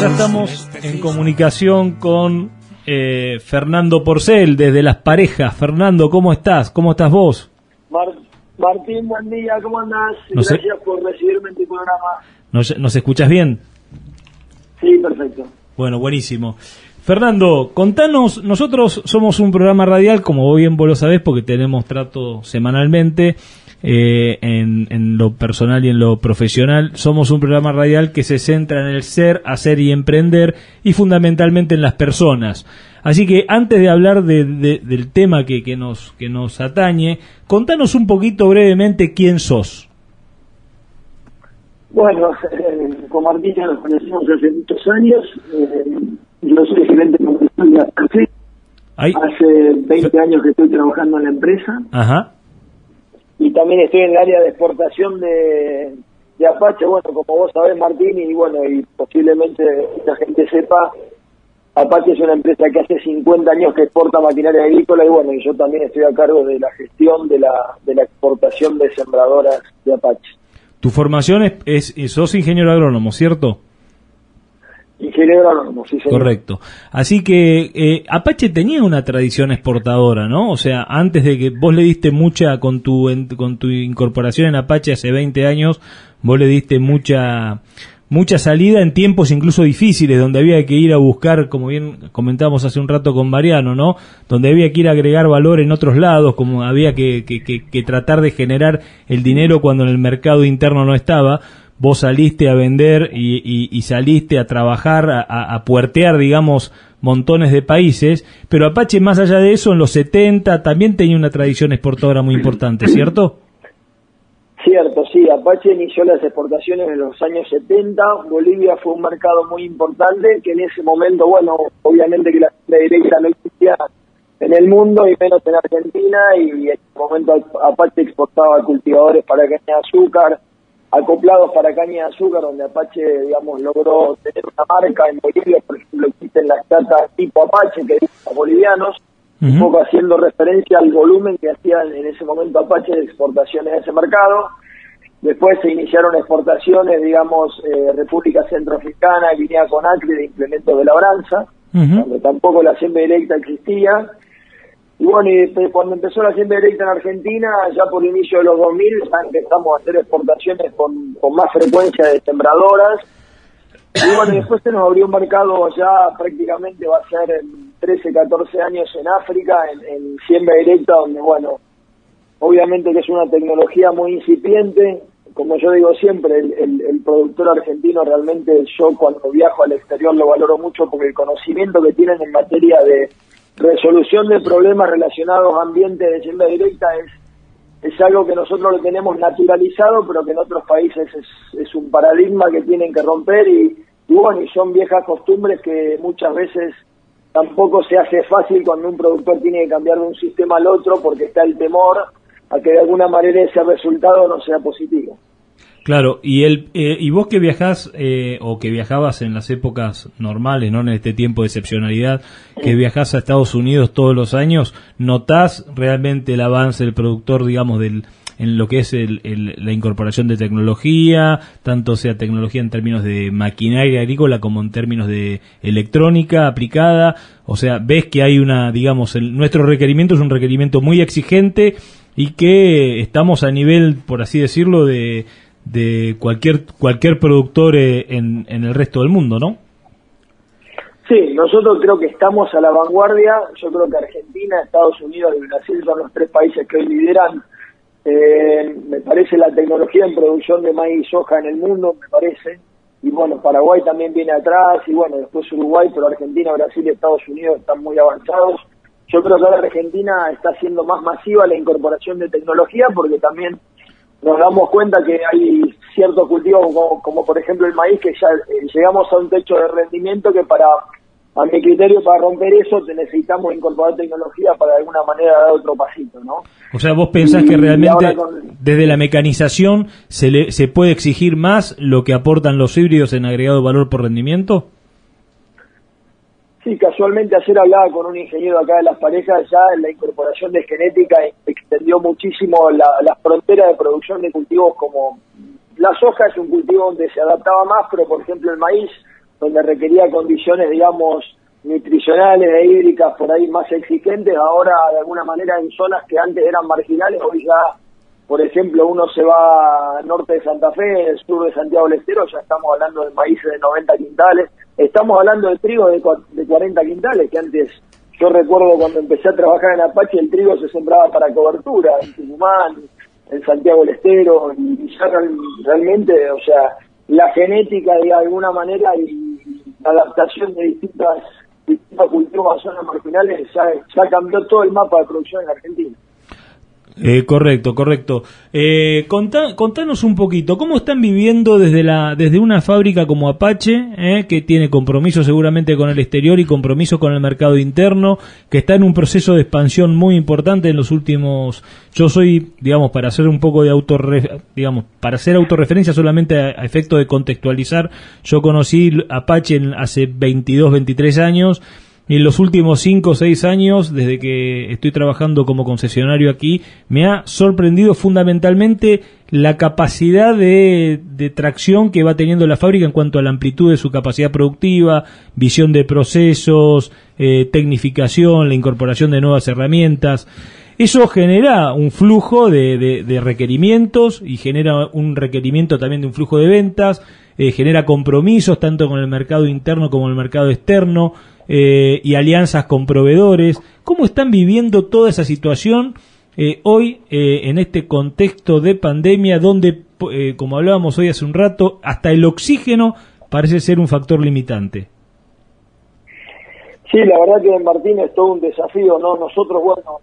Ya estamos en comunicación con eh, Fernando Porcel desde Las Parejas. Fernando, ¿cómo estás? ¿Cómo estás vos? Martín, buen día, ¿cómo andás? Gracias por recibirme en tu programa. ¿Nos, ¿Nos escuchas bien? Sí, perfecto. Bueno, buenísimo. Fernando, contanos, nosotros somos un programa radial, como bien vos lo sabés, porque tenemos trato semanalmente eh, en, lo personal y en lo profesional. Somos un programa radial que se centra en el ser, hacer y emprender y fundamentalmente en las personas. Así que antes de hablar del tema que, que, nos, que nos atañe, contanos un poquito brevemente quién sos. Bueno, eh, con Martina nos conocemos hace muchos años. Eh, yo soy gerente comercial de Hace 20 años que estoy trabajando en la empresa. Ajá y también estoy en el área de exportación de, Apache, bueno, como vos sabés, Martín, y bueno, y posiblemente la gente sepa, Apache es una empresa que hace 50 años que exporta maquinaria agrícola y bueno, y yo también estoy a cargo de la gestión de la, de la exportación de sembradoras de Apache. Tu formación es, es sos ingeniero agrónomo, ¿cierto? Correcto. Así que eh, Apache tenía una tradición exportadora, ¿no? O sea, antes de que vos le diste mucha, con tu, con tu incorporación en Apache hace 20 años, vos le diste mucha, mucha salida en tiempos incluso difíciles, donde había que ir a buscar, como bien comentábamos hace un rato con Mariano, ¿no? Donde había que ir a agregar valor en otros lados, como había que, que, que tratar de generar el dinero cuando en el mercado interno no estaba vos saliste a vender y, saliste a trabajar, a, puertear, digamos, montones de países, pero Apache, más allá de eso, en los 70 también tenía una tradición exportadora muy importante, ¿cierto? Cierto, sí, Apache inició las exportaciones en los años 70, Bolivia fue un mercado muy importante, que en ese momento, bueno, obviamente que la directa no existía en el mundo y menos en Argentina, y en ese momento Apache exportaba cultivadores para caña de azúcar, acoplados para caña de azúcar, donde Apache, digamos, logró tener una marca en Bolivia, por ejemplo, existen las chatas tipo Apache, que dicen bolivianos, un poco haciendo referencia al volumen que hacían en ese momento Apache de exportaciones a ese mercado. Después se iniciaron exportaciones, digamos, eh, República Centroafricana, Guinea Conakry, de implementos de labranza, donde tampoco la siembra directa existía. Y bueno, y cuando empezó la siembra directa en Argentina, ya por inicio de los 2000, ya empezamos a hacer exportaciones con, con más frecuencia de sembradoras. Y bueno, después se nos abrió un mercado ya prácticamente va a ser en 13, 14 años en África, en, siembra directa, donde bueno, obviamente que es una tecnología muy incipiente. Como yo digo siempre, el, el productor argentino realmente yo cuando viajo al exterior lo valoro mucho porque el conocimiento que tienen en materia de resolución de problemas relacionados a ambiente de siembra directa es, es algo que nosotros lo tenemos naturalizado, pero que en otros países es, un paradigma que tienen que romper y, bueno, y son viejas costumbres que muchas veces tampoco se hace fácil cuando un productor tiene que cambiar de un sistema al otro porque está el temor a que de alguna manera ese resultado no sea positivo. Claro, y el eh, y vos que viajás eh, o que viajabas en las épocas normales, no en este tiempo de excepcionalidad, que viajás a Estados Unidos todos los años, ¿notás realmente el avance del productor, digamos, del en lo que es el, la incorporación de tecnología, tanto sea tecnología en términos de maquinaria agrícola como en términos de electrónica aplicada, o sea, ves que hay una, digamos, el, nuestro requerimiento es un requerimiento muy exigente y que estamos a nivel, por así decirlo, de, de cualquier cualquier productor eh, en, en el resto del mundo, ¿no? Sí, nosotros creo que estamos a la vanguardia. Yo creo que Argentina, Estados Unidos y Brasil son los tres países que hoy lideran, eh, me parece, la tecnología en producción de maíz y soja en el mundo, me parece. Y bueno, Paraguay también viene atrás, y bueno, después Uruguay, pero Argentina, Brasil y Estados Unidos están muy avanzados. Yo creo que ahora Argentina está haciendo más masiva la incorporación de tecnología porque también nos damos cuenta que hay ciertos cultivos como, por ejemplo el maíz que ya eh, llegamos a un techo de rendimiento que para a mi criterio para romper eso necesitamos incorporar tecnología para de alguna manera dar otro pasito, ¿no? O sea, vos pensás que realmente desde la mecanización se le, se puede exigir más lo que aportan los híbridos en agregado valor por rendimiento? Sí, casualmente ayer hablaba con un ingeniero acá de las parejas, ya la incorporación de genética extendió muchísimo la, la frontera de producción de cultivos como la soja es un cultivo donde se adaptaba más, pero por ejemplo el maíz donde requería condiciones, digamos, nutricionales e hídricas por ahí más exigentes, ahora de alguna manera en zonas que antes eran marginales, hoy ya, por ejemplo, uno se va norte de Santa Fe, sur de Santiago del Estero, ya estamos hablando de maíces de 90 quintales, estamos hablando de trigo de, de 40 quintales, que antes, yo recuerdo cuando empecé a trabajar en Apache, el trigo se sembraba para cobertura, en Tucumán, en Santiago del Estero, y ya realmente, o sea, la genética de alguna manera y la adaptación de distintas distintos cultivos a zonas marginales ya cambió todo el mapa de producción en Argentina. Eh, correcto, correcto. Eh, contanos un poquito, ¿cómo están viviendo desde, la, desde una fábrica como Apache, eh, que tiene compromiso seguramente con el exterior y compromiso con el mercado interno, que está en un proceso de expansión muy importante en los últimos... Yo soy, digamos, para hacer un poco de autorre, digamos, para hacer autorreferencia solamente a, a, efecto de contextualizar, yo conocí Apache hace 22, 23 años y en los últimos 5 o 6 años, desde que estoy trabajando como concesionario aquí, me ha sorprendido fundamentalmente la capacidad de, tracción que va teniendo la fábrica en cuanto a la amplitud de su capacidad productiva, visión de procesos, eh, tecnificación, la incorporación de nuevas herramientas. Eso genera un flujo de, requerimientos y genera un requerimiento también de un flujo de ventas, eh, genera compromisos tanto con el mercado interno como el mercado externo, eh, y alianzas con proveedores. ¿Cómo están viviendo toda esa situación eh, hoy en este contexto de pandemia donde, como hablábamos hoy hace un rato, hasta el oxígeno parece ser un factor limitante? Sí, la verdad que Martín es todo un desafío, ¿no? Nosotros, bueno,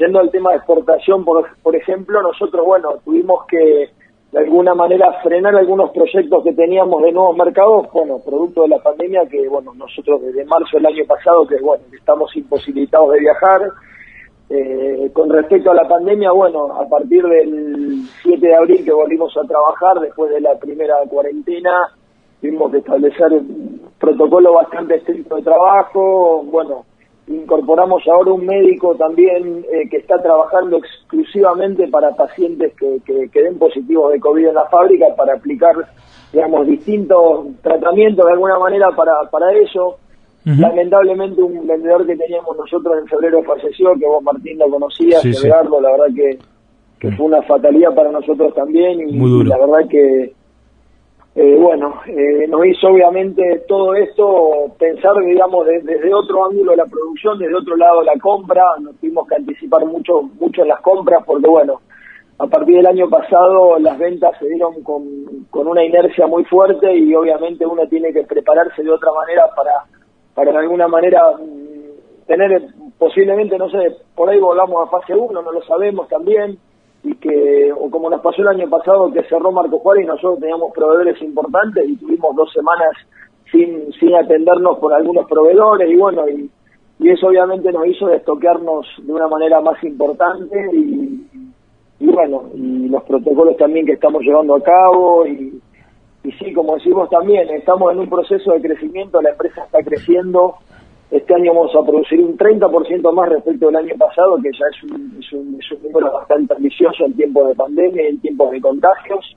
yendo al tema de exportación, por, por ejemplo, nosotros, bueno, tuvimos que de alguna manera frenar algunos proyectos que teníamos de nuevos mercados, bueno, producto de la pandemia que, bueno, nosotros desde marzo del año pasado, que, bueno, estamos imposibilitados de viajar. Eh, con respecto a la pandemia, bueno, a partir del 7 de abril que volvimos a trabajar, después de la primera cuarentena, tuvimos que establecer un protocolo bastante estricto de trabajo, bueno, Incorporamos ahora un médico también eh, que está trabajando exclusivamente para pacientes que, que, den positivos de COVID en la fábrica para aplicar, digamos, distintos tratamientos de alguna manera para, para eso. Lamentablemente un vendedor que teníamos nosotros en febrero falleció, que vos Martín lo conocías, sí, la verdad que, que fue una fatalidad para nosotros también y la verdad que eh, bueno, eh, nos hizo obviamente todo esto pensar, digamos, desde otro ángulo la producción, desde otro lado la compra, nos tuvimos que anticipar mucho, mucho en las compras porque, bueno, a partir del año pasado las ventas se dieron con, con una inercia muy fuerte y obviamente uno tiene que prepararse de otra manera para, para de alguna manera mm, tener posiblemente, no sé, por ahí volvamos a fase 1, no lo sabemos también, y que, o como nos pasó el año pasado que cerró Marco Juárez y nosotros teníamos proveedores importantes y tuvimos dos semanas sin, sin atendernos por algunos proveedores y bueno, y, y eso obviamente nos hizo destoquearnos de una manera más importante y, y bueno, y los protocolos también que estamos llevando a cabo y, y sí, como decimos también, estamos en un proceso de crecimiento, la empresa está creciendo, este año vamos a producir un 30% más respecto al año pasado, que ya es un, es un, número bastante ambicioso en tiempos de pandemia y en tiempos de contagios.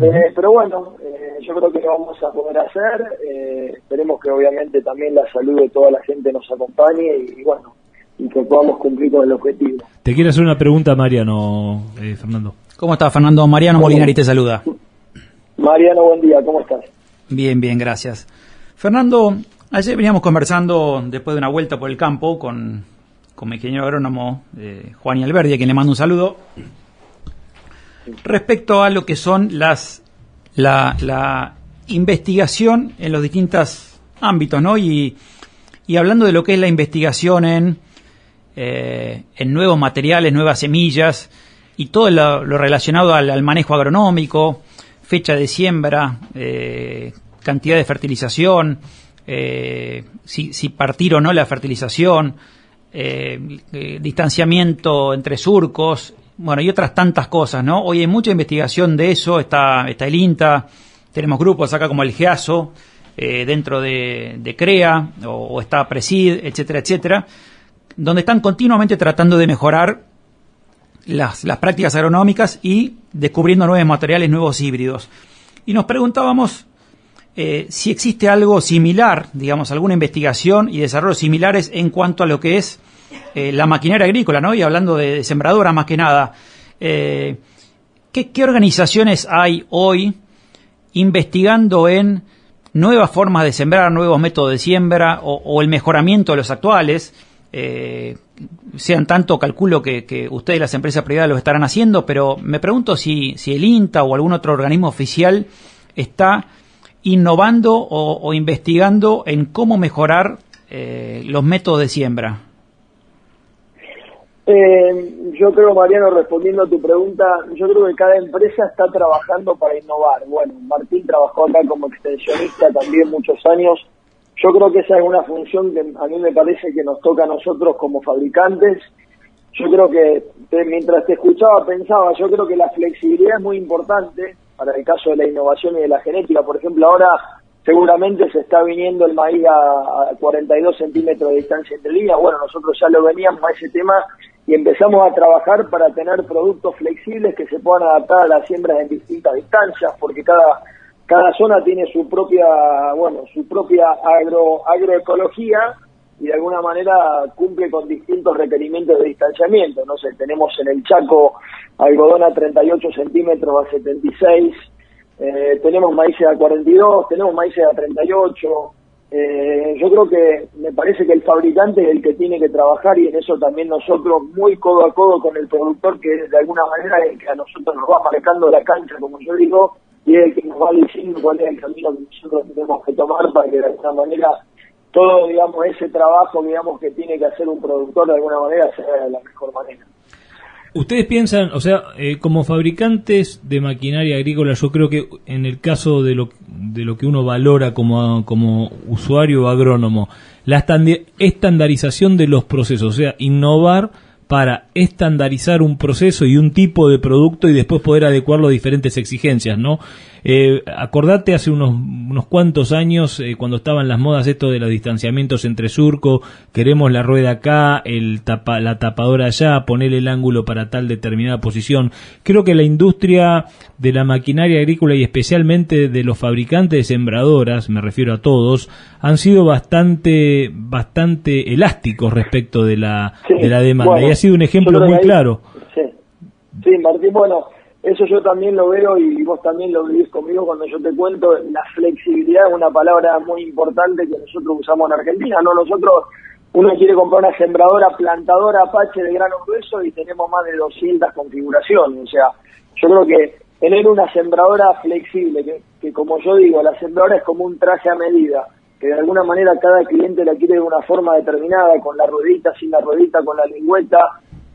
Eh, pero bueno, eh, yo creo que lo vamos a poder hacer. Eh, esperemos que obviamente también la salud de toda la gente nos acompañe y, bueno, y que podamos cumplir con el objetivo. Te quiero hacer una pregunta, Mariano, Fernando. ¿Cómo estás, Fernando? Mariano Molinari te saluda. Mariano, buen día, ¿cómo estás? Bien, bien, gracias. Fernando, Ayer veníamos conversando después de una vuelta por el campo con, con mi ingeniero agrónomo eh, Juan y Alberdi, a quien le mando un saludo, respecto a lo que son las la, investigación en los distintos ámbitos, ¿no? Y, y, hablando de lo que es la investigación en, eh, en nuevos materiales, nuevas semillas y todo lo, relacionado al, manejo agronómico, fecha de siembra, eh, cantidad de fertilización, eh, si, partir o no la fertilización, eh, eh, distanciamiento entre surcos, bueno, y otras tantas cosas, ¿no? Hoy hay mucha investigación de eso, está, está el INTA, tenemos grupos acá como el GEASO, dentro de, CREA, o, está PRESID, etcétera, etcétera, donde están continuamente tratando de mejorar las, las prácticas agronómicas y descubriendo nuevos materiales, nuevos híbridos. Y nos preguntábamos eh, si existe algo similar, digamos, alguna investigación y desarrollos similares en cuanto a lo que es eh, la maquinaria agrícola, ¿no? Y hablando de, sembradora más que nada, eh, ¿qué, organizaciones hay hoy investigando en nuevas formas de sembrar, nuevos métodos de siembra o, el mejoramiento de los actuales? sean tanto, calculo que, que, ustedes, las empresas privadas, lo estarán haciendo, pero me pregunto si el INTA o algún otro organismo oficial está innovando o, investigando en cómo mejorar eh, los métodos de siembra? Eh, yo creo, Mariano, respondiendo a tu pregunta, yo creo que cada empresa está trabajando para innovar. Bueno, Martín trabajó acá como extensionista también muchos años. Yo creo que esa es una función que a mí me parece que nos toca a nosotros como fabricantes. Yo creo que mientras te escuchaba pensaba, yo creo que la flexibilidad es muy importante para el caso de la innovación y de la genética. Por ejemplo, ahora seguramente se está viniendo el maíz a, 42 centímetros de distancia entre líneas. Bueno, nosotros ya lo veníamos a ese tema y empezamos a trabajar para tener productos flexibles que se puedan adaptar a las siembras en distintas distancias, porque cada cada zona tiene su propia, bueno, su propia agro, agroecología y de alguna manera cumple con distintos requerimientos de distanciamiento. No sé, tenemos en el Chaco algodón a 38 centímetros a 76, eh, tenemos maíces a 42, tenemos maíces a 38. Eh, yo creo que me parece que el fabricante es el que tiene que trabajar y en eso también nosotros muy codo a codo con el productor que de alguna manera es el que a nosotros nos va marcando la cancha, como yo digo, y es el que nos va diciendo cuál es el camino que nosotros tenemos que tomar para que de alguna manera todo, digamos, ese trabajo, digamos, que tiene que hacer un productor de alguna manera sea de la mejor manera. Ustedes piensan, o sea, eh, como fabricantes de maquinaria agrícola, yo creo que en el caso de lo, de lo que uno valora como, como usuario o agrónomo, la estandarización de los procesos, o sea, innovar para estandarizar un proceso y un tipo de producto y después poder adecuarlo a diferentes exigencias, ¿no? Eh, acordate hace unos, unos cuantos años, eh, cuando estaban las modas esto de los distanciamientos entre surco, queremos la rueda acá, el tapa, la tapadora allá, poner el ángulo para tal determinada posición. Creo que la industria de la maquinaria agrícola y especialmente de los fabricantes de sembradoras, me refiero a todos, han sido bastante, bastante elásticos respecto de la, de la demanda. y ha sido un ejemplo muy claro. Sí. sí, Martín, bueno eso yo también lo veo y vos también lo vivís conmigo cuando yo te cuento, la flexibilidad es una palabra muy importante que nosotros usamos en Argentina, ¿no? Nosotros, uno quiere comprar una sembradora plantadora Apache de grano grueso y tenemos más de 200 configuraciones, o sea, yo creo que tener una sembradora flexible, que, que como yo digo, la sembradora es como un traje a medida, que de alguna manera cada cliente la quiere de una forma determinada, con la ruedita, sin la ruedita, con la lingüeta,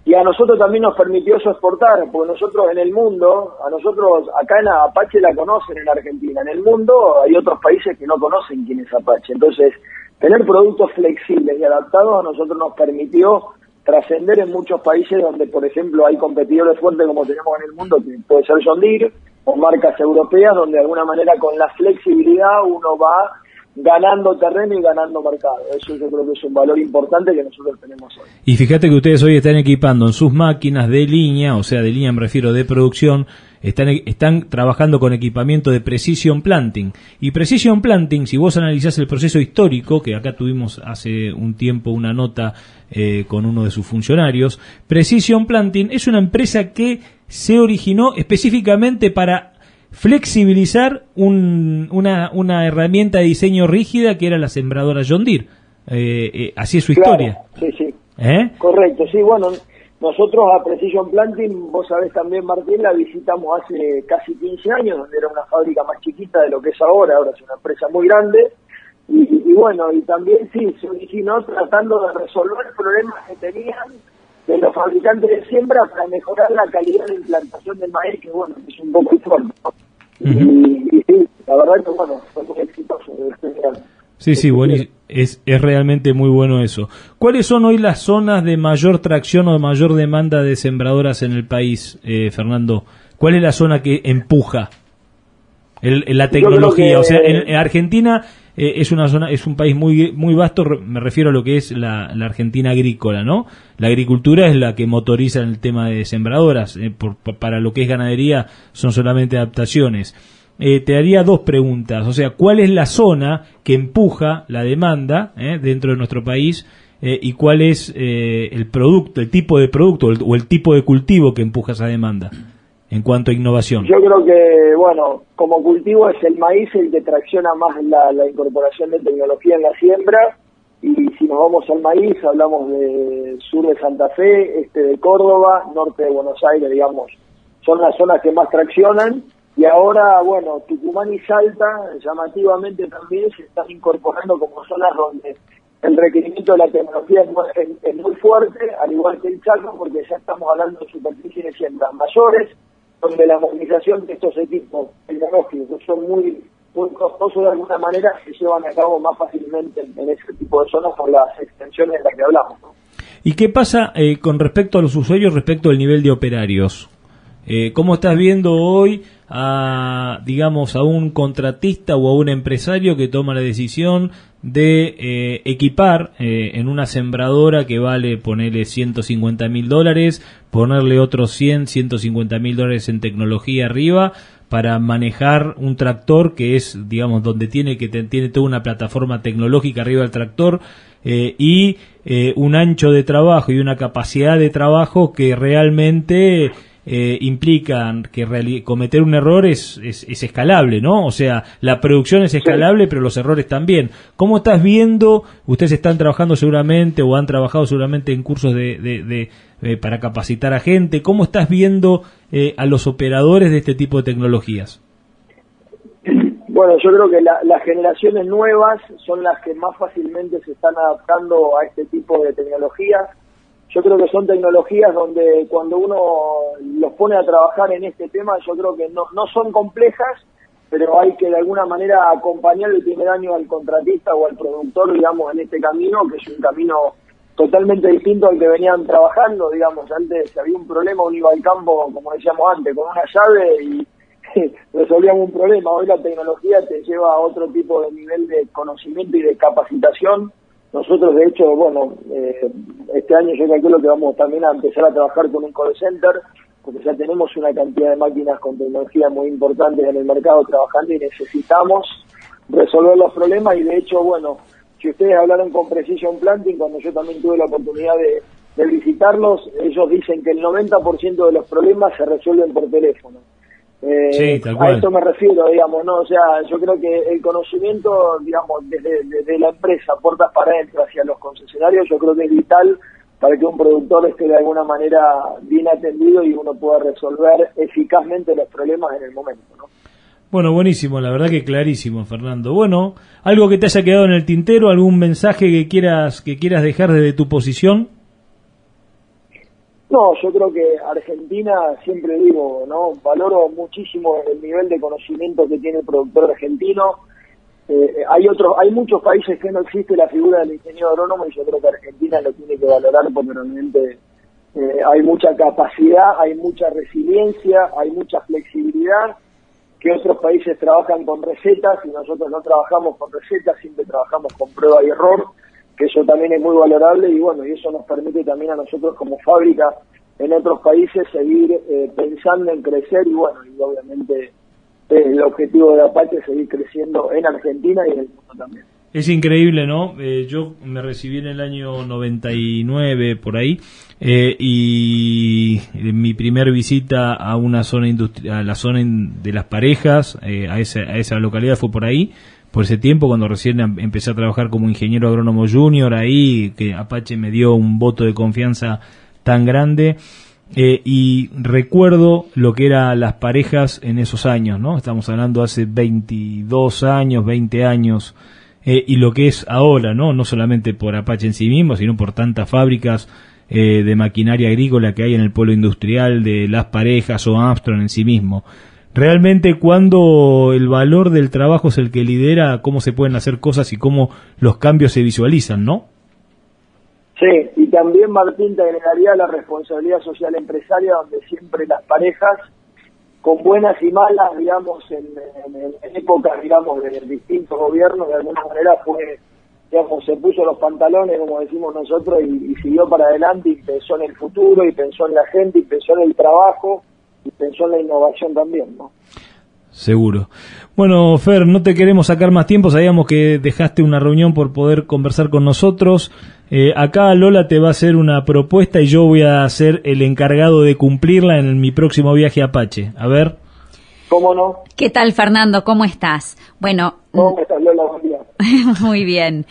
y a nosotros también nos permitió eso exportar, porque nosotros en el mundo, a nosotros acá en Apache la conocen en Argentina, en el mundo hay otros países que no conocen quién es Apache, entonces tener productos flexibles y adaptados a nosotros nos permitió trascender en muchos países donde, por ejemplo, hay competidores fuertes como tenemos en el mundo, que puede ser John Deere, o marcas europeas, donde de alguna manera con la flexibilidad uno va ganando terreno y ganando mercado. Eso yo creo que es un valor importante que nosotros tenemos hoy. Y fíjate que ustedes hoy están equipando en sus máquinas de línea, o sea, de línea me refiero de producción, están, están trabajando con equipamiento de Precision Planting. Y Precision Planting, si vos analizás el proceso histórico, que acá tuvimos hace un tiempo una nota eh, con uno de sus funcionarios, Precision Planting es una empresa que se originó específicamente para flexibilizar una, una herramienta de diseño rígida que era la sembradora John Deere. Eh, eh, así es su historia. Sí, sí. ¿Eh? Correcto, sí, bueno, nosotros a Precision Planting, vos sabés también, Martín, la visitamos hace casi 15 años, donde era una fábrica más chiquita de lo que es ahora, ahora es una empresa muy grande. Y, bueno, y también sí, se originó tratando de resolver problemas que tenían de los fabricantes de siembra para mejorar la calidad de implantación del maíz, que bueno, es un poco informe. Y, sí, la verdad que bueno, fue muy exitoso. Sí, sí, bueno, es, es realmente muy bueno eso. ¿Cuáles son hoy las zonas de mayor tracción o de mayor demanda de sembradoras en el país, eh, Fernando? ¿Cuál es la zona que empuja el, la tecnología? O sea, en, Argentina eh, es una zona, es un país muy muy vasto. Me refiero a lo que es la, Argentina agrícola, ¿no? La agricultura es la que motoriza el tema de sembradoras. Eh, por, para lo que es ganadería son solamente adaptaciones eh, te haría dos preguntas. O sea, ¿cuál es la zona que empuja la demanda eh, dentro de nuestro país? Eh, y cuál es el producto, el tipo de producto o el tipo de cultivo que empuja esa demanda en cuanto a innovación? Yo creo que, bueno, como cultivo es el maíz el que tracciona más la, incorporación de tecnología en la siembra. Y si nos vamos al maíz, hablamos de sur de Santa Fe, este de Córdoba, norte de Buenos Aires, digamos. Son las zonas que más traccionan y ahora, bueno, Tucumán y Salta llamativamente también se están incorporando como zonas donde el requerimiento de la tecnología es muy, fuerte, al igual que el Chaco, porque ya estamos hablando de superficies de siembras mayores, donde la movilización de estos equipos tecnológicos que son muy muy costosos de alguna manera se llevan a cabo más fácilmente en, ese tipo de zonas por las extensiones de las que hablamos. ¿Y qué pasa eh, con respecto a los usuarios, respecto al nivel de operarios? Eh, ¿Cómo estás viendo hoy a, digamos, a un contratista o a un empresario que toma la decisión de eh, equipar eh, en una sembradora que vale ponerle 150 mil dólares, ponerle otros 100, 150 mil dólares en tecnología arriba para manejar un tractor que es, digamos, donde tiene que tiene toda una plataforma tecnológica arriba del tractor eh, y un ancho de trabajo y una capacidad de trabajo que realmente eh, implican que cometer un error es, es, escalable, ¿no? O sea, la producción es escalable, pero los errores también. ¿Cómo estás viendo? Ustedes están trabajando seguramente o han trabajado seguramente en cursos de, de, eh, para capacitar a gente. ¿Cómo estás viendo eh, a los operadores de este tipo de tecnologías? Bueno, yo creo que las generaciones nuevas son las que más fácilmente se están adaptando a este tipo de tecnologías yo creo que son tecnologías donde cuando uno los pone a trabajar en este tema, yo creo que no, no son complejas, pero hay que de alguna manera acompañar el primer año al contratista o al productor, digamos, en este camino, que es un camino totalmente distinto al que venían trabajando, digamos, antes había un problema, uno iba al campo, como decíamos antes, con una llave y resolvíamos un problema. Hoy la tecnología te lleva a otro tipo de nivel de conocimiento y de capacitación nosotros, de hecho, bueno, eh, este año yo calculo que vamos también a empezar a trabajar con un call center, porque ya tenemos una cantidad de máquinas con tecnología muy importantes en el mercado trabajando y necesitamos resolver los problemas y de hecho, bueno, si ustedes hablaron con Precision Planting, cuando yo también tuve la oportunidad de visitarlos, ellos dicen que el 90% de los problemas se resuelven por teléfono. Eh, a eso me refiero, digamos, ¿no? O sea, yo creo que el conocimiento, digamos, desde, la empresa, puertas para adentro, hacia los concesionarios, yo creo que es vital para que un productor esté de alguna manera bien atendido y uno pueda resolver eficazmente los problemas en el momento, ¿no? Bueno, buenísimo, la verdad que clarísimo, Fernando. Bueno, algo que te haya quedado en el tintero, algún mensaje que quieras que quieras dejar desde tu posición. No, yo creo que Argentina, siempre digo, no valoro muchísimo el nivel de conocimiento que tiene el productor argentino. Eh, hay otros, hay muchos países que no existe la figura del ingeniero agrónomo y yo creo que Argentina lo tiene que valorar porque realmente eh, hay mucha capacidad, hay mucha resiliencia, hay mucha flexibilidad que otros países trabajan con recetas y nosotros no trabajamos con recetas, siempre trabajamos con prueba y error que eso también es muy valorable y bueno, y eso nos permite también a nosotros como fábrica en otros países seguir eh, pensando en crecer y bueno, y obviamente el objetivo de Apache es seguir creciendo en Argentina y en el mundo también. Es increíble, ¿no? Eh, yo me recibí en el año 99 por ahí eh, y mi primer visita a una zona industrial, a la zona de las parejas, a, esa, a esa localidad fue por ahí por ese tiempo, cuando recién em, empecé a trabajar como ingeniero agrónomo junior, ahí que Apache me dio un voto de confianza tan grande. Eh, y recuerdo lo que eran las parejas en esos años, ¿no? Estamos hablando hace 22 años, 20 años, eh, y lo que es ahora, ¿no? No solamente por Apache en sí mismo, sino por tantas fábricas eh, de maquinaria agrícola que hay en el pueblo industrial de las parejas o Armstrong en sí mismo realmente cuando el valor del trabajo es el que lidera cómo se pueden hacer cosas y cómo los cambios se visualizan, ¿no? Sí, y también Martín te agregaría la responsabilidad social empresaria donde siempre las parejas con buenas y malas, digamos, en, épocas, digamos, de distintos gobiernos, de alguna manera fue, digamos, se puso los pantalones, como decimos nosotros, y, y siguió para adelante y pensó en el futuro, y pensó en la gente, y pensó en el trabajo, y pensó en la innovación también, ¿no? Seguro. Bueno, Fer, no te queremos sacar más tiempo, sabíamos que dejaste una reunión por poder conversar con nosotros. Eh, acá Lola te va a hacer una propuesta y yo voy a ser el encargado de cumplirla en mi próximo viaje a Apache. A ver. ¿Cómo no? ¿Qué tal, Fernando? ¿Cómo estás? Bueno. ¿Cómo estás, Lola? Muy bien.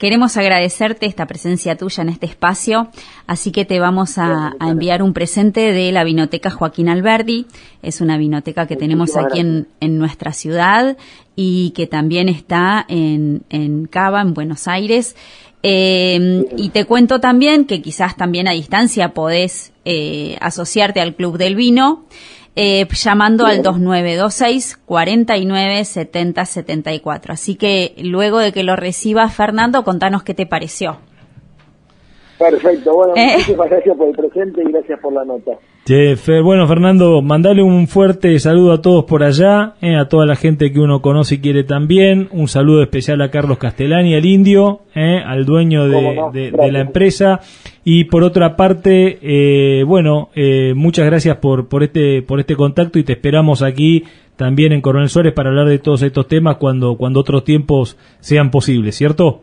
Queremos agradecerte esta presencia tuya en este espacio, así que te vamos a, enviar un presente de la Vinoteca Joaquín Alberdi. Es una vinoteca que tenemos aquí en, nuestra ciudad y que también está en, en Cava, en Buenos Aires. Eh, y te cuento también que quizás también a distancia podés eh, asociarte al Club del Vino eh, llamando al 2926 49 70 74. Así que luego de que lo recibas, Fernando, contanos qué te pareció. Perfecto, bueno, ¿Eh? muchísimas gracias por el presente y gracias por la nota. bueno, Fernando, mandale un fuerte saludo a todos por allá, eh, a toda la gente que uno conoce y quiere también. Un saludo especial a Carlos Castellani, al indio, eh, al dueño de, la empresa. Y por otra parte, eh, bueno, muchas gracias por, por, este, por este contacto y te esperamos aquí también en Coronel Suárez para hablar de todos estos temas cuando, cuando otros tiempos sean posibles, ¿cierto?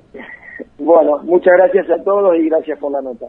Bueno, muchas gracias a todos y gracias por la nota.